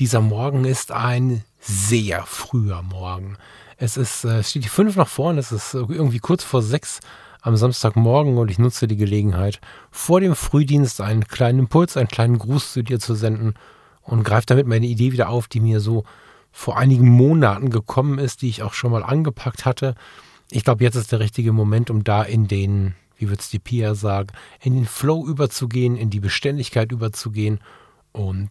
Dieser Morgen ist ein sehr früher Morgen. Es ist, äh, steht die fünf nach vorne, es ist irgendwie kurz vor sechs am Samstagmorgen und ich nutze die Gelegenheit, vor dem Frühdienst einen kleinen Impuls, einen kleinen Gruß zu dir zu senden und greife damit meine Idee wieder auf, die mir so vor einigen Monaten gekommen ist, die ich auch schon mal angepackt hatte. Ich glaube, jetzt ist der richtige Moment, um da in den, wie wird es die Pia sagen, in den Flow überzugehen, in die Beständigkeit überzugehen und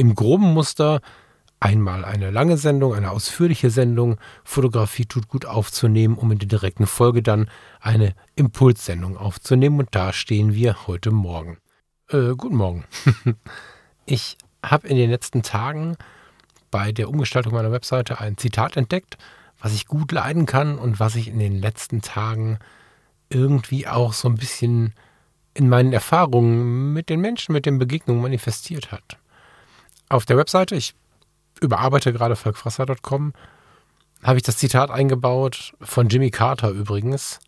im groben Muster einmal eine lange Sendung, eine ausführliche Sendung, Fotografie tut gut aufzunehmen, um in der direkten Folge dann eine Impulssendung aufzunehmen. Und da stehen wir heute Morgen. Äh, guten Morgen. ich habe in den letzten Tagen bei der Umgestaltung meiner Webseite ein Zitat entdeckt, was ich gut leiden kann und was ich in den letzten Tagen irgendwie auch so ein bisschen in meinen Erfahrungen mit den Menschen, mit den Begegnungen manifestiert hat auf der Webseite, ich überarbeite gerade volkfresser.com, habe ich das Zitat eingebaut von Jimmy Carter übrigens.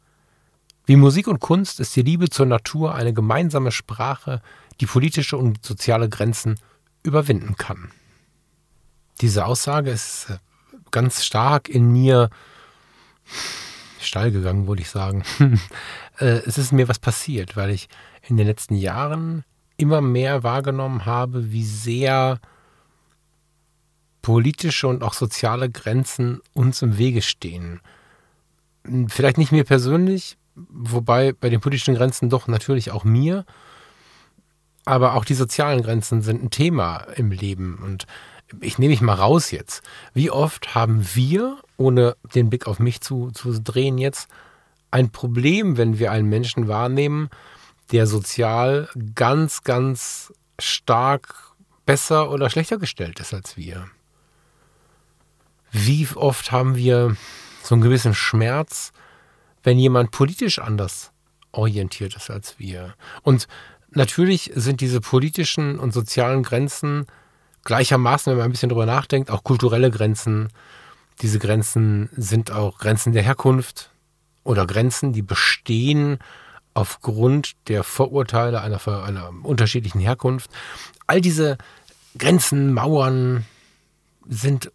Wie Musik und Kunst ist die Liebe zur Natur eine gemeinsame Sprache, die politische und soziale Grenzen überwinden kann. Diese Aussage ist ganz stark in mir steil gegangen, würde ich sagen. Äh, es ist mir was passiert, weil ich in den letzten Jahren immer mehr wahrgenommen habe, wie sehr politische und auch soziale Grenzen uns im Wege stehen. Vielleicht nicht mir persönlich, wobei bei den politischen Grenzen doch natürlich auch mir, aber auch die sozialen Grenzen sind ein Thema im Leben. Und ich nehme mich mal raus jetzt. Wie oft haben wir, ohne den Blick auf mich zu, zu drehen jetzt, ein Problem, wenn wir einen Menschen wahrnehmen, der sozial ganz, ganz stark besser oder schlechter gestellt ist als wir? Wie oft haben wir so einen gewissen Schmerz, wenn jemand politisch anders orientiert ist als wir? Und natürlich sind diese politischen und sozialen Grenzen gleichermaßen, wenn man ein bisschen drüber nachdenkt, auch kulturelle Grenzen. Diese Grenzen sind auch Grenzen der Herkunft oder Grenzen, die bestehen aufgrund der Vorurteile einer, einer unterschiedlichen Herkunft. All diese Grenzen, Mauern sind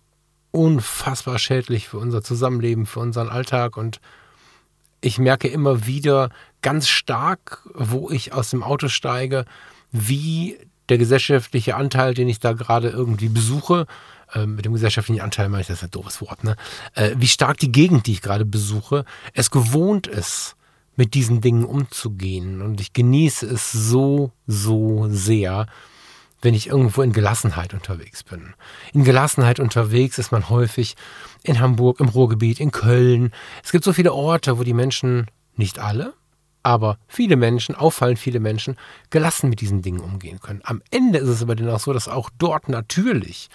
unfassbar schädlich für unser Zusammenleben, für unseren Alltag. Und ich merke immer wieder ganz stark, wo ich aus dem Auto steige, wie der gesellschaftliche Anteil, den ich da gerade irgendwie besuche, äh, mit dem gesellschaftlichen Anteil meine ich, das ist ein doofes Wort, ne? Äh, wie stark die Gegend, die ich gerade besuche, es gewohnt ist, mit diesen Dingen umzugehen. Und ich genieße es so, so sehr, wenn ich irgendwo in Gelassenheit unterwegs bin. In Gelassenheit unterwegs ist man häufig in Hamburg, im Ruhrgebiet, in Köln. Es gibt so viele Orte, wo die Menschen, nicht alle, aber viele Menschen, auffallend viele Menschen, gelassen mit diesen Dingen umgehen können. Am Ende ist es aber dennoch so, dass auch dort natürlich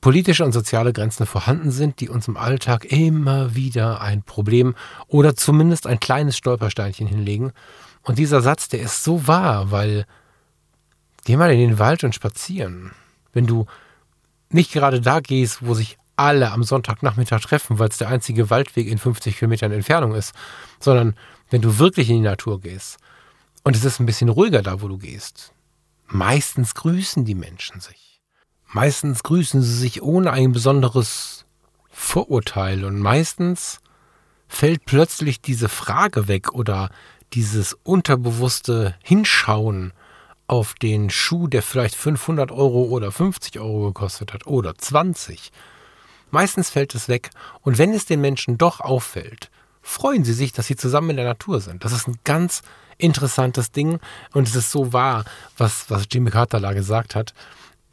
politische und soziale Grenzen vorhanden sind, die uns im Alltag immer wieder ein Problem oder zumindest ein kleines Stolpersteinchen hinlegen. Und dieser Satz, der ist so wahr, weil Geh mal in den Wald und spazieren. Wenn du nicht gerade da gehst, wo sich alle am Sonntagnachmittag treffen, weil es der einzige Waldweg in 50 Kilometern Entfernung ist, sondern wenn du wirklich in die Natur gehst und es ist ein bisschen ruhiger da, wo du gehst, meistens grüßen die Menschen sich. Meistens grüßen sie sich ohne ein besonderes Vorurteil und meistens fällt plötzlich diese Frage weg oder dieses unterbewusste Hinschauen auf den Schuh, der vielleicht 500 Euro oder 50 Euro gekostet hat oder 20. Meistens fällt es weg und wenn es den Menschen doch auffällt, freuen sie sich, dass sie zusammen in der Natur sind. Das ist ein ganz interessantes Ding und es ist so wahr, was, was Jimmy Carter da gesagt hat.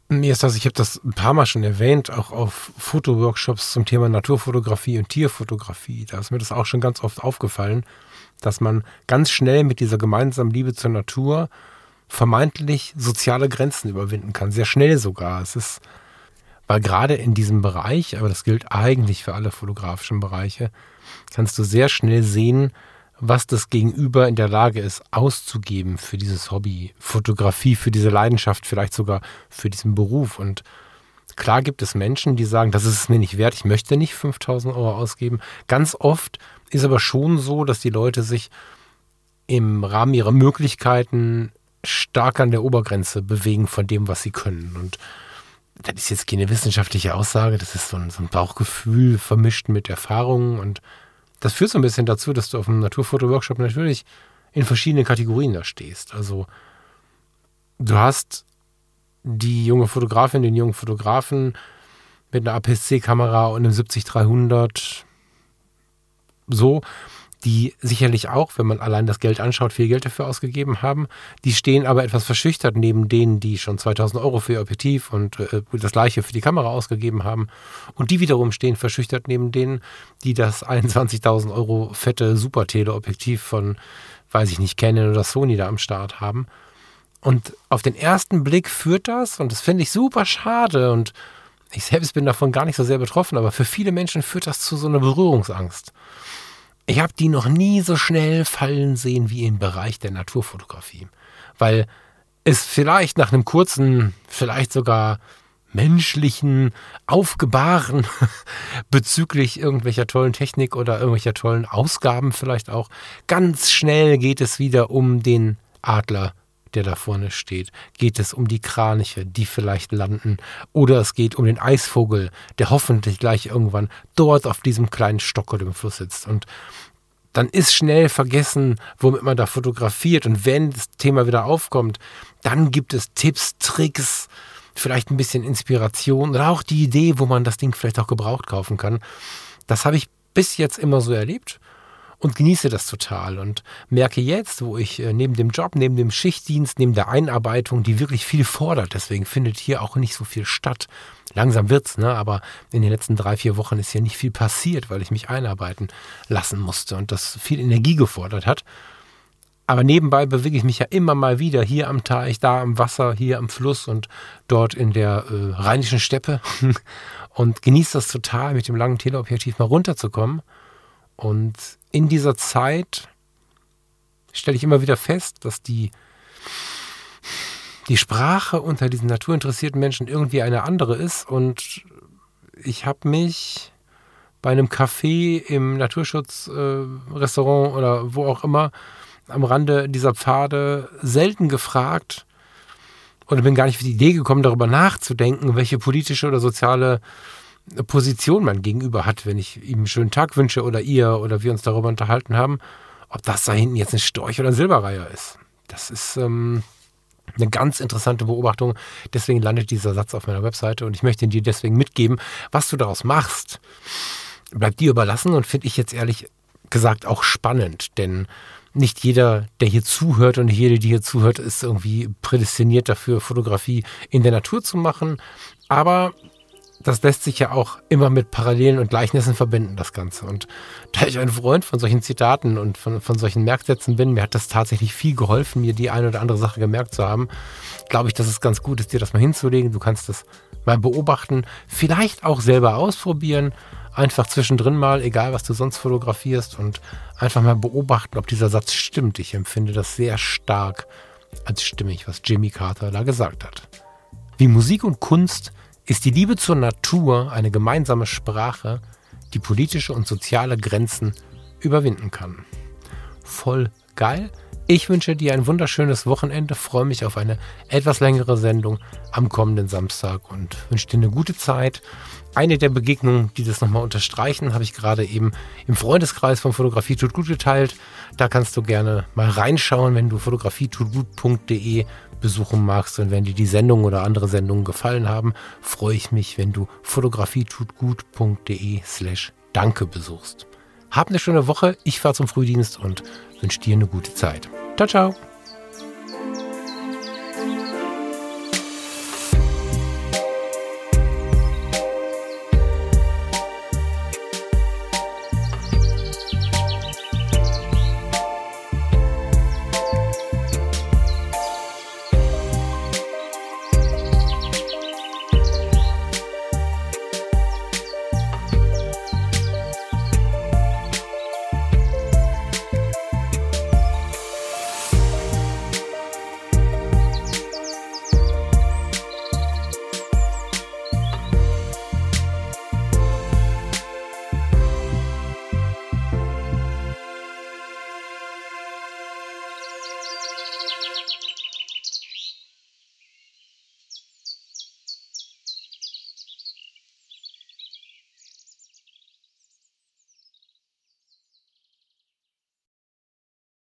Mir ist das, ich habe das ein paar Mal schon erwähnt, auch auf Fotoworkshops zum Thema Naturfotografie und Tierfotografie. Da ist mir das auch schon ganz oft aufgefallen, dass man ganz schnell mit dieser gemeinsamen Liebe zur Natur vermeintlich soziale Grenzen überwinden kann. Sehr schnell sogar. Es ist Weil gerade in diesem Bereich, aber das gilt eigentlich für alle fotografischen Bereiche, kannst du sehr schnell sehen, was das Gegenüber in der Lage ist auszugeben für dieses Hobby, Fotografie, für diese Leidenschaft, vielleicht sogar für diesen Beruf. Und klar gibt es Menschen, die sagen, das ist es mir nicht wert, ich möchte nicht 5000 Euro ausgeben. Ganz oft ist aber schon so, dass die Leute sich im Rahmen ihrer Möglichkeiten stark an der Obergrenze bewegen von dem, was sie können. Und das ist jetzt keine wissenschaftliche Aussage, das ist so ein, so ein Bauchgefühl vermischt mit Erfahrungen und das führt so ein bisschen dazu, dass du auf dem Naturfoto-Workshop natürlich in verschiedenen Kategorien da stehst. Also du hast die junge Fotografin, den jungen Fotografen mit einer APS-C-Kamera und einem 70-300 so, die sicherlich auch, wenn man allein das Geld anschaut, viel Geld dafür ausgegeben haben. Die stehen aber etwas verschüchtert neben denen, die schon 2000 Euro für ihr Objektiv und äh, das gleiche für die Kamera ausgegeben haben. Und die wiederum stehen verschüchtert neben denen, die das 21.000 Euro fette Super-Teleobjektiv von, weiß ich nicht, Canon oder Sony da am Start haben. Und auf den ersten Blick führt das, und das finde ich super schade und ich selbst bin davon gar nicht so sehr betroffen, aber für viele Menschen führt das zu so einer Berührungsangst. Ich habe die noch nie so schnell fallen sehen wie im Bereich der Naturfotografie, weil es vielleicht nach einem kurzen, vielleicht sogar menschlichen Aufgebaren bezüglich irgendwelcher tollen Technik oder irgendwelcher tollen Ausgaben vielleicht auch, ganz schnell geht es wieder um den Adler der da vorne steht? Geht es um die Kraniche, die vielleicht landen? Oder es geht um den Eisvogel, der hoffentlich gleich irgendwann dort auf diesem kleinen Stock oder im Fluss sitzt. Und dann ist schnell vergessen, womit man da fotografiert. Und wenn das Thema wieder aufkommt, dann gibt es Tipps, Tricks, vielleicht ein bisschen Inspiration oder auch die Idee, wo man das Ding vielleicht auch gebraucht kaufen kann. Das habe ich bis jetzt immer so erlebt und genieße das total und merke jetzt, wo ich äh, neben dem Job, neben dem Schichtdienst, neben der Einarbeitung, die wirklich viel fordert, deswegen findet hier auch nicht so viel statt. Langsam wird's, ne? aber in den letzten drei, vier Wochen ist ja nicht viel passiert, weil ich mich einarbeiten lassen musste und das viel Energie gefordert hat. Aber nebenbei bewege ich mich ja immer mal wieder hier am Teich, da am Wasser, hier am Fluss und dort in der äh, rheinischen Steppe und genieße das total, mit dem langen Teleobjektiv mal runterzukommen und in dieser Zeit stelle ich immer wieder fest, dass die, die Sprache unter diesen naturinteressierten Menschen irgendwie eine andere ist. Und ich habe mich bei einem Café im Naturschutzrestaurant äh, oder wo auch immer am Rande dieser Pfade selten gefragt oder bin gar nicht auf die Idee gekommen, darüber nachzudenken, welche politische oder soziale Position man gegenüber hat, wenn ich ihm einen schönen Tag wünsche oder ihr oder wir uns darüber unterhalten haben, ob das da hinten jetzt ein Storch oder ein Silberreiher ist. Das ist ähm, eine ganz interessante Beobachtung. Deswegen landet dieser Satz auf meiner Webseite und ich möchte ihn dir deswegen mitgeben. Was du daraus machst, bleibt dir überlassen und finde ich jetzt ehrlich gesagt auch spannend, denn nicht jeder, der hier zuhört und jede, die hier zuhört, ist irgendwie prädestiniert dafür, Fotografie in der Natur zu machen. Aber das lässt sich ja auch immer mit Parallelen und Gleichnissen verbinden, das Ganze. Und da ich ein Freund von solchen Zitaten und von, von solchen Merksätzen bin, mir hat das tatsächlich viel geholfen, mir die eine oder andere Sache gemerkt zu haben, glaube ich, dass es ganz gut ist, dir das mal hinzulegen. Du kannst das mal beobachten, vielleicht auch selber ausprobieren, einfach zwischendrin mal, egal was du sonst fotografierst und einfach mal beobachten, ob dieser Satz stimmt. Ich empfinde das sehr stark als stimmig, was Jimmy Carter da gesagt hat. Wie Musik und Kunst ist die Liebe zur Natur eine gemeinsame Sprache, die politische und soziale Grenzen überwinden kann. Voll geil. Ich wünsche dir ein wunderschönes Wochenende, freue mich auf eine etwas längere Sendung am kommenden Samstag und wünsche dir eine gute Zeit. Eine der Begegnungen, die das nochmal unterstreichen, habe ich gerade eben im Freundeskreis von Fotografie tut gut geteilt. Da kannst du gerne mal reinschauen, wenn du fotografietutgut.de besuchen magst und wenn dir die Sendung oder andere Sendungen gefallen haben, freue ich mich, wenn du fotografietutgut.de slash danke besuchst. Hab eine schöne Woche, ich fahre zum Frühdienst und wünsche dir eine gute Zeit. Ciao, ciao.